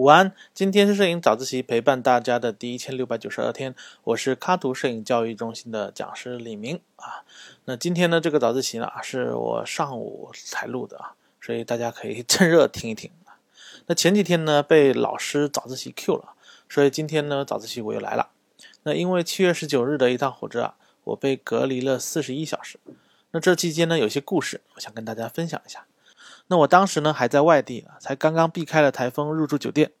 午安，今天是摄影早自习陪伴大家的第一千六百九十二天，我是喀图摄影教育中心的讲师李明啊。那今天呢，这个早自习呢是我上午才录的啊，所以大家可以 趁热听一听。那前几天呢被老师早自习 Q 了，所以今天呢早自习我又来了。那因为七月十九日的一趟火车啊，我被隔离了四十一小时。那这期间呢有些故事，我想跟大家分享一下。那我当时呢还在外地，才刚刚避开了台风，入住酒店。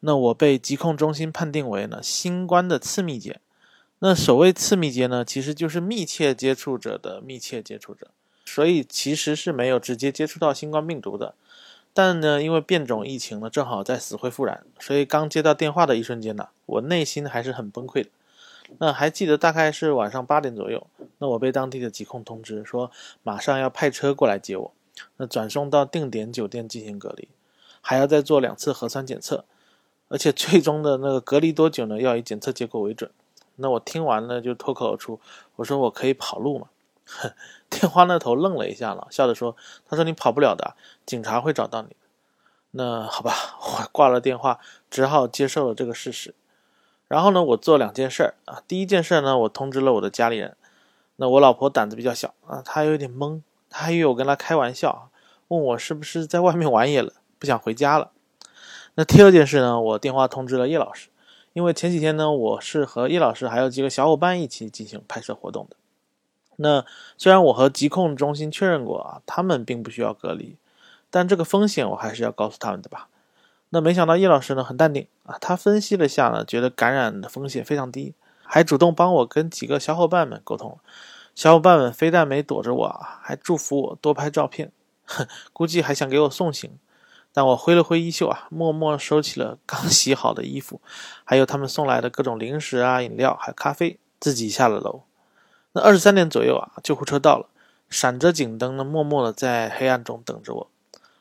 那我被疾控中心判定为呢新冠的次密接。那所谓次密接呢，其实就是密切接触者的密切接触者，所以其实是没有直接接触到新冠病毒的。但呢，因为变种疫情呢正好在死灰复燃，所以刚接到电话的一瞬间呢，我内心还是很崩溃的。那还记得大概是晚上八点左右，那我被当地的疾控通知说马上要派车过来接我。那转送到定点酒店进行隔离，还要再做两次核酸检测，而且最终的那个隔离多久呢？要以检测结果为准。那我听完呢，就脱口而出，我说我可以跑路吗？电话那头愣了一下了，笑着说：“他说你跑不了的，警察会找到你。”那好吧，我挂了电话，只好接受了这个事实。然后呢，我做两件事啊。第一件事呢，我通知了我的家里人。那我老婆胆子比较小啊，她有点懵。他还以为我跟他开玩笑，问我是不是在外面玩野了，不想回家了。那第二件事呢，我电话通知了叶老师，因为前几天呢，我是和叶老师还有几个小伙伴一起进行拍摄活动的。那虽然我和疾控中心确认过啊，他们并不需要隔离，但这个风险我还是要告诉他们的吧。那没想到叶老师呢很淡定啊，他分析了下呢，觉得感染的风险非常低，还主动帮我跟几个小伙伴们沟通。小伙伴们非但没躲着我啊，还祝福我多拍照片，哼，估计还想给我送行。但我挥了挥衣袖啊，默默收起了刚洗好的衣服，还有他们送来的各种零食啊、饮料，还有咖啡，自己下了楼。那二十三点左右啊，救护车到了，闪着警灯呢，默默的在黑暗中等着我。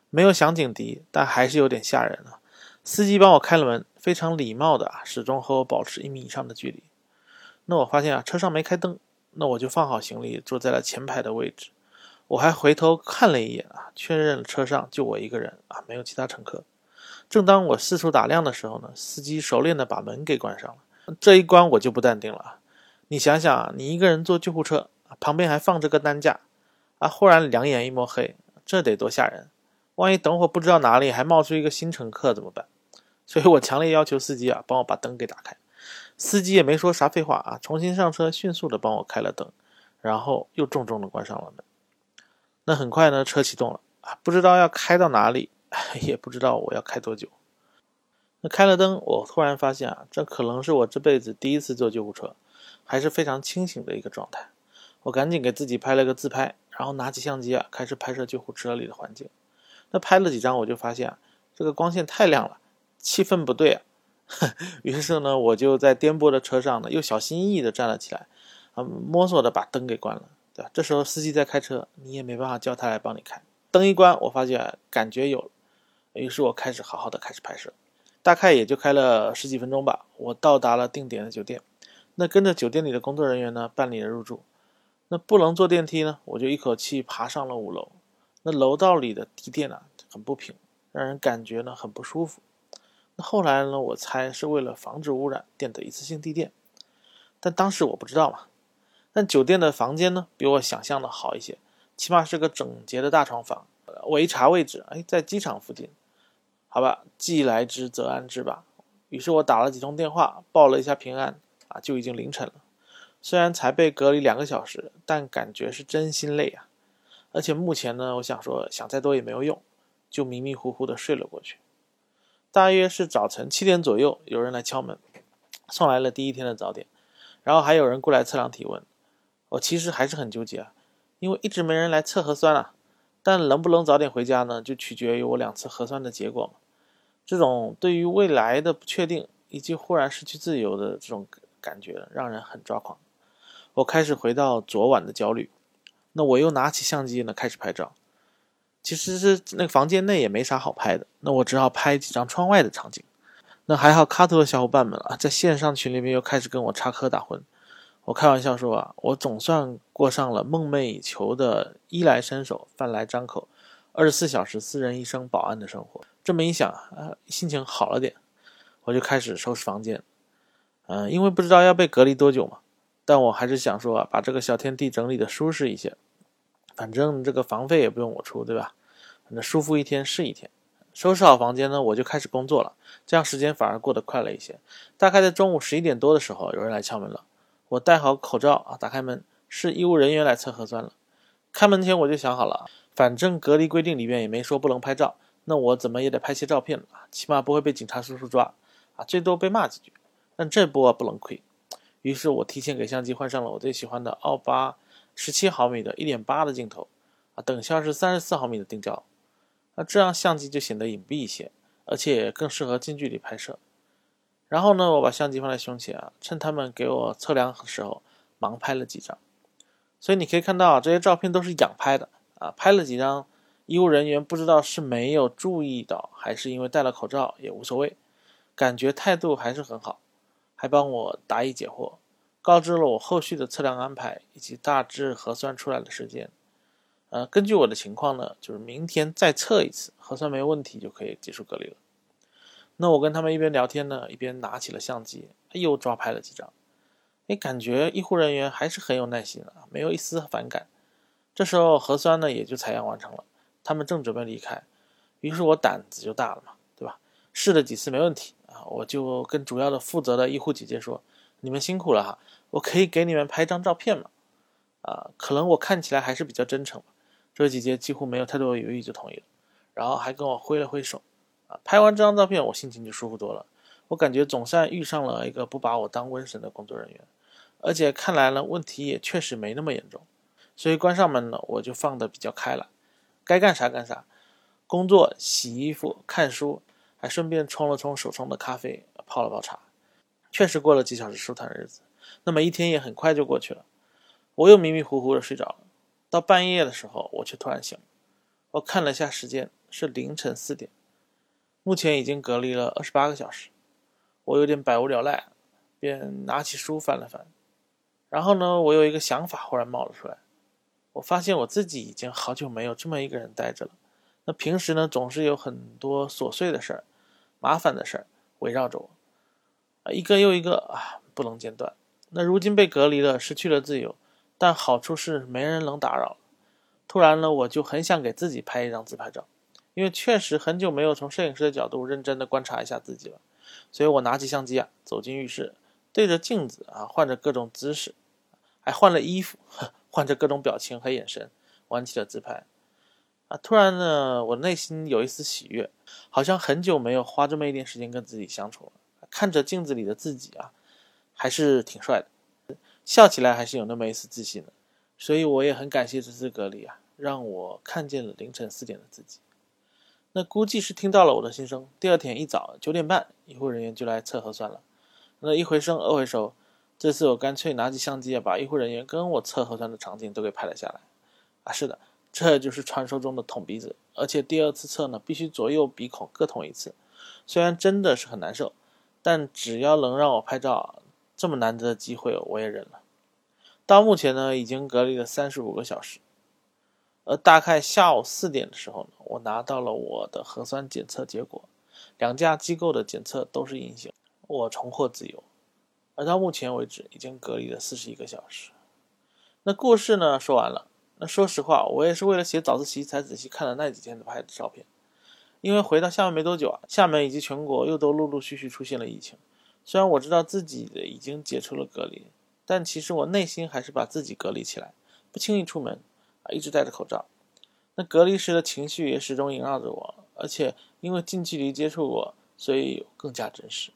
没有响警笛，但还是有点吓人啊。司机帮我开了门，非常礼貌的啊，始终和我保持一米以上的距离。那我发现啊，车上没开灯。那我就放好行李，坐在了前排的位置。我还回头看了一眼啊，确认车上就我一个人啊，没有其他乘客。正当我四处打量的时候呢，司机熟练的把门给关上了。这一关我就不淡定了！你想想啊，你一个人坐救护车，旁边还放着个担架啊，忽然两眼一抹黑，这得多吓人！万一等会儿不知道哪里还冒出一个新乘客怎么办？所以我强烈要求司机啊，帮我把灯给打开。司机也没说啥废话啊，重新上车，迅速的帮我开了灯，然后又重重的关上了门。那很快呢，车启动了啊，不知道要开到哪里，也不知道我要开多久。那开了灯，我突然发现啊，这可能是我这辈子第一次坐救护车，还是非常清醒的一个状态。我赶紧给自己拍了个自拍，然后拿起相机啊，开始拍摄救护车里的环境。那拍了几张，我就发现啊，这个光线太亮了，气氛不对啊。于是呢，我就在颠簸的车上呢，又小心翼翼地站了起来，啊，摸索的把灯给关了，对吧？这时候司机在开车，你也没办法叫他来帮你开。灯一关，我发现感觉有，于是我开始好好的开始拍摄，大概也就开了十几分钟吧。我到达了定点的酒店，那跟着酒店里的工作人员呢，办理了入住。那不能坐电梯呢，我就一口气爬上了五楼。那楼道里的地垫呢，很不平，让人感觉呢很不舒服。后来呢？我猜是为了防止污染垫的一次性地垫，但当时我不知道嘛。但酒店的房间呢，比我想象的好一些，起码是个整洁的大床房。我一查位置，哎，在机场附近。好吧，既来之则安之吧。于是我打了几通电话，报了一下平安，啊，就已经凌晨了。虽然才被隔离两个小时，但感觉是真心累啊。而且目前呢，我想说想再多也没有用，就迷迷糊糊的睡了过去。大约是早晨七点左右，有人来敲门，送来了第一天的早点，然后还有人过来测量体温。我其实还是很纠结，因为一直没人来测核酸啊。但能不能早点回家呢，就取决于我两次核酸的结果嘛。这种对于未来的不确定以及忽然失去自由的这种感觉，让人很抓狂。我开始回到昨晚的焦虑，那我又拿起相机呢，开始拍照。其实是那个房间内也没啥好拍的，那我只好拍几张窗外的场景。那还好，卡图的小伙伴们啊，在线上群里面又开始跟我插科打诨。我开玩笑说啊，我总算过上了梦寐以求的衣来伸手、饭来张口、二十四小时私人医生保安的生活。这么一想啊，心情好了点，我就开始收拾房间。嗯，因为不知道要被隔离多久嘛，但我还是想说啊，把这个小天地整理的舒适一些。反正这个房费也不用我出，对吧？反正舒服一天是一天。收拾好房间呢，我就开始工作了，这样时间反而过得快了一些。大概在中午十一点多的时候，有人来敲门了。我戴好口罩啊，打开门，是医务人员来测核酸了。开门前我就想好了，反正隔离规定里面也没说不能拍照，那我怎么也得拍些照片啊，起码不会被警察叔叔抓啊，最多被骂几句。但这波不能亏，于是我提前给相机换上了我最喜欢的奥巴。十七毫米的一点八的镜头，啊，等效是三十四毫米的定焦，那这样相机就显得隐蔽一些，而且更适合近距离拍摄。然后呢，我把相机放在胸前啊，趁他们给我测量的时候，盲拍了几张。所以你可以看到，这些照片都是仰拍的啊，拍了几张，医务人员不知道是没有注意到，还是因为戴了口罩也无所谓，感觉态度还是很好，还帮我答疑解惑。告知了我后续的测量安排以及大致核酸出来的时间，呃，根据我的情况呢，就是明天再测一次，核酸没问题就可以结束隔离了。那我跟他们一边聊天呢，一边拿起了相机，又抓拍了几张。哎，感觉医护人员还是很有耐心啊，没有一丝反感。这时候核酸呢也就采样完成了，他们正准备离开，于是我胆子就大了嘛，对吧？试了几次没问题啊，我就跟主要的负责的医护姐姐说：“你们辛苦了哈。”我可以给你们拍张照片吗？啊，可能我看起来还是比较真诚吧。这姐姐几乎没有太多的犹豫就同意了，然后还跟我挥了挥手。啊，拍完这张照片，我心情就舒服多了。我感觉总算遇上了一个不把我当瘟神的工作人员，而且看来呢，问题也确实没那么严重。所以关上门呢，我就放的比较开了，该干啥干啥，工作、洗衣服、看书，还顺便冲了冲手冲的咖啡，泡了泡茶，确实过了几小时舒坦日子。那么一天也很快就过去了，我又迷迷糊糊的睡着了。到半夜的时候，我却突然醒了。我看了一下时间，是凌晨四点。目前已经隔离了二十八个小时，我有点百无聊赖，便拿起书翻了翻。然后呢，我有一个想法忽然冒了出来。我发现我自己已经好久没有这么一个人待着了。那平时呢，总是有很多琐碎的事儿、麻烦的事儿围绕着我，啊，一个又一个啊，不能间断。那如今被隔离了，失去了自由，但好处是没人能打扰。突然呢，我就很想给自己拍一张自拍照，因为确实很久没有从摄影师的角度认真的观察一下自己了。所以我拿起相机啊，走进浴室，对着镜子啊，换着各种姿势，还换了衣服，换着各种表情和眼神，玩起了自拍。啊，突然呢，我内心有一丝喜悦，好像很久没有花这么一点时间跟自己相处了。看着镜子里的自己啊。还是挺帅的，笑起来还是有那么一丝自信的，所以我也很感谢这次隔离啊，让我看见了凌晨四点的自己。那估计是听到了我的心声，第二天一早九点半，医护人员就来测核酸了。那一回生二回熟，这次我干脆拿起相机啊，把医护人员跟我测核酸的场景都给拍了下来。啊，是的，这就是传说中的捅鼻子，而且第二次测呢，必须左右鼻孔各捅一次，虽然真的是很难受，但只要能让我拍照。这么难得的机会，我也忍了。到目前呢，已经隔离了三十五个小时。而大概下午四点的时候呢，我拿到了我的核酸检测结果，两家机构的检测都是阴性，我重获自由。而到目前为止，已经隔离了四十一个小时。那故事呢，说完了。那说实话，我也是为了写早自习才仔细看了那几天的拍的照片，因为回到厦门没多久啊，厦门以及全国又都陆陆续续出现了疫情。虽然我知道自己的已经解除了隔离，但其实我内心还是把自己隔离起来，不轻易出门，啊，一直戴着口罩。那隔离时的情绪也始终萦绕着我，而且因为近距离接触过，所以更加真实。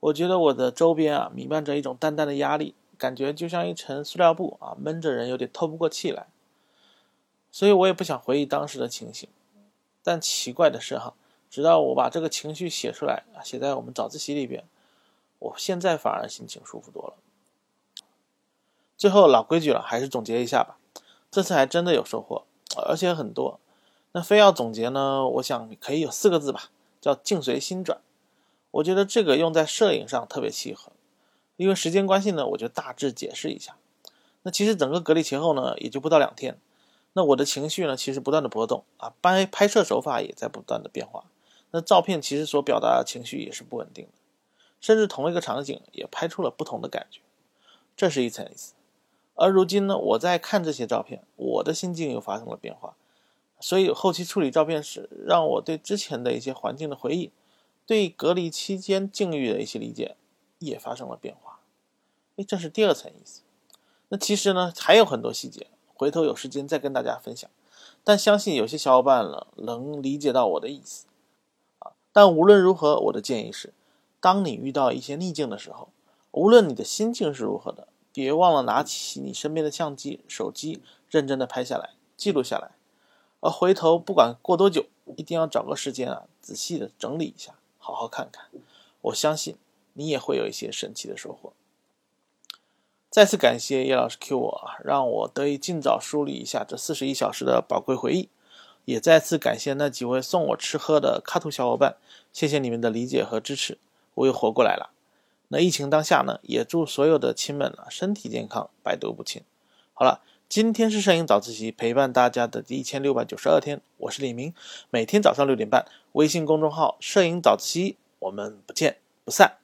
我觉得我的周边啊弥漫着一种淡淡的压力，感觉就像一层塑料布啊，闷着人，有点透不过气来。所以我也不想回忆当时的情形。但奇怪的是哈，直到我把这个情绪写出来啊，写在我们早自习里边。我现在反而心情舒服多了。最后老规矩了，还是总结一下吧。这次还真的有收获，而且很多。那非要总结呢？我想可以有四个字吧，叫境随心转。我觉得这个用在摄影上特别契合。因为时间关系呢，我就大致解释一下。那其实整个隔离前后呢，也就不到两天。那我的情绪呢，其实不断的波动啊，拍拍摄手法也在不断的变化。那照片其实所表达的情绪也是不稳定的，甚至同一个场景也拍出了不同的感觉，这是一层意思。而如今呢，我在看这些照片，我的心境又发生了变化，所以后期处理照片时，让我对之前的一些环境的回忆，对隔离期间境遇的一些理解，也发生了变化。哎，这是第二层意思。那其实呢，还有很多细节，回头有时间再跟大家分享。但相信有些小伙伴呢，能理解到我的意思啊。但无论如何，我的建议是，当你遇到一些逆境的时候，无论你的心境是如何的。别忘了拿起你身边的相机、手机，认真的拍下来，记录下来。而回头不管过多久，一定要找个时间啊，仔细的整理一下，好好看看。我相信你也会有一些神奇的收获。再次感谢叶老师 Q 我，让我得以尽早梳理一下这四十一小时的宝贵回忆。也再次感谢那几位送我吃喝的卡图小伙伴，谢谢你们的理解和支持，我又活过来了。那疫情当下呢，也祝所有的亲们啊身体健康，百毒不侵。好了，今天是摄影早自习陪伴大家的第一千六百九十二天，我是李明，每天早上六点半，微信公众号“摄影早自习”，我们不见不散。